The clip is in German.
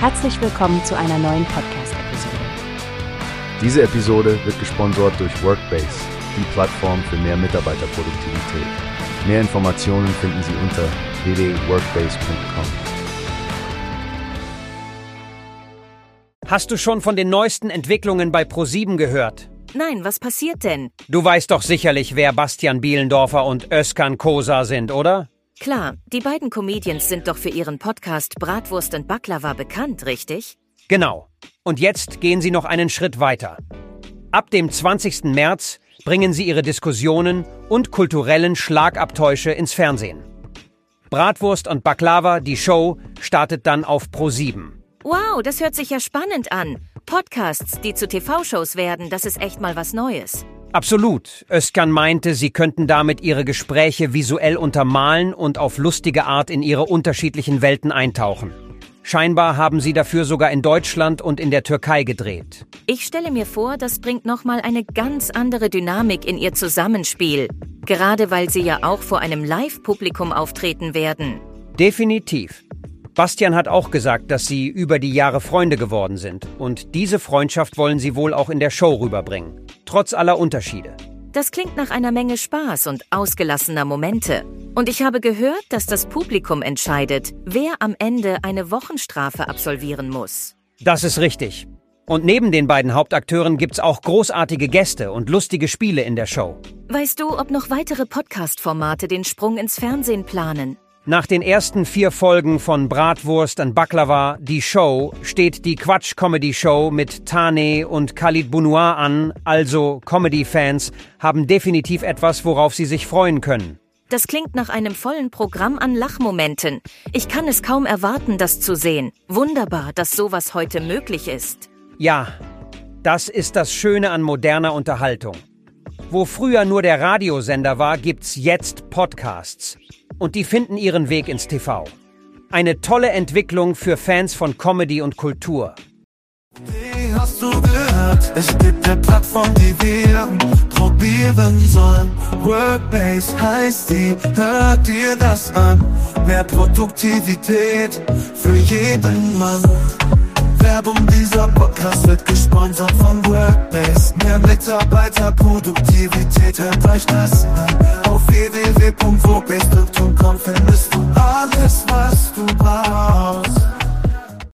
Herzlich willkommen zu einer neuen Podcast-Episode. Diese Episode wird gesponsert durch Workbase, die Plattform für mehr Mitarbeiterproduktivität. Mehr Informationen finden Sie unter www.workbase.com. Hast du schon von den neuesten Entwicklungen bei ProSieben gehört? Nein, was passiert denn? Du weißt doch sicherlich, wer Bastian Bielendorfer und Özkan Kosa sind, oder? Klar, die beiden Comedians sind doch für ihren Podcast Bratwurst und Baklava bekannt, richtig? Genau. Und jetzt gehen sie noch einen Schritt weiter. Ab dem 20. März bringen sie ihre Diskussionen und kulturellen Schlagabtäusche ins Fernsehen. Bratwurst und Baklava, die Show, startet dann auf Pro7. Wow, das hört sich ja spannend an. Podcasts, die zu TV-Shows werden, das ist echt mal was Neues. Absolut. Özkan meinte, sie könnten damit ihre Gespräche visuell untermalen und auf lustige Art in ihre unterschiedlichen Welten eintauchen. Scheinbar haben sie dafür sogar in Deutschland und in der Türkei gedreht. Ich stelle mir vor, das bringt nochmal eine ganz andere Dynamik in ihr Zusammenspiel. Gerade weil sie ja auch vor einem Live-Publikum auftreten werden. Definitiv. Bastian hat auch gesagt, dass sie über die Jahre Freunde geworden sind. Und diese Freundschaft wollen sie wohl auch in der Show rüberbringen. Trotz aller Unterschiede. Das klingt nach einer Menge Spaß und ausgelassener Momente. Und ich habe gehört, dass das Publikum entscheidet, wer am Ende eine Wochenstrafe absolvieren muss. Das ist richtig. Und neben den beiden Hauptakteuren gibt's auch großartige Gäste und lustige Spiele in der Show. Weißt du, ob noch weitere Podcast-Formate den Sprung ins Fernsehen planen? Nach den ersten vier Folgen von Bratwurst und Baklava, die Show, steht die Quatsch-Comedy-Show mit Tane und Khalid Bounoir an, also Comedy-Fans haben definitiv etwas, worauf sie sich freuen können. Das klingt nach einem vollen Programm an Lachmomenten. Ich kann es kaum erwarten, das zu sehen. Wunderbar, dass sowas heute möglich ist. Ja, das ist das Schöne an moderner Unterhaltung. Wo früher nur der Radiosender war, gibt's jetzt Podcasts und die finden ihren Weg ins TV. Eine tolle Entwicklung für Fans von Comedy und Kultur. Wie hast du gehört? Es gibt eine Plattform, die wir probieren sollen. Workbase heißt die, hört dir das an. Mehr Produktivität für jeden Mann. Werbung, dieser Podcast wird gesponsert von Workbase. Mehr Mitarbeiterproduktivität, hört euch das an. Auf www.workbase.com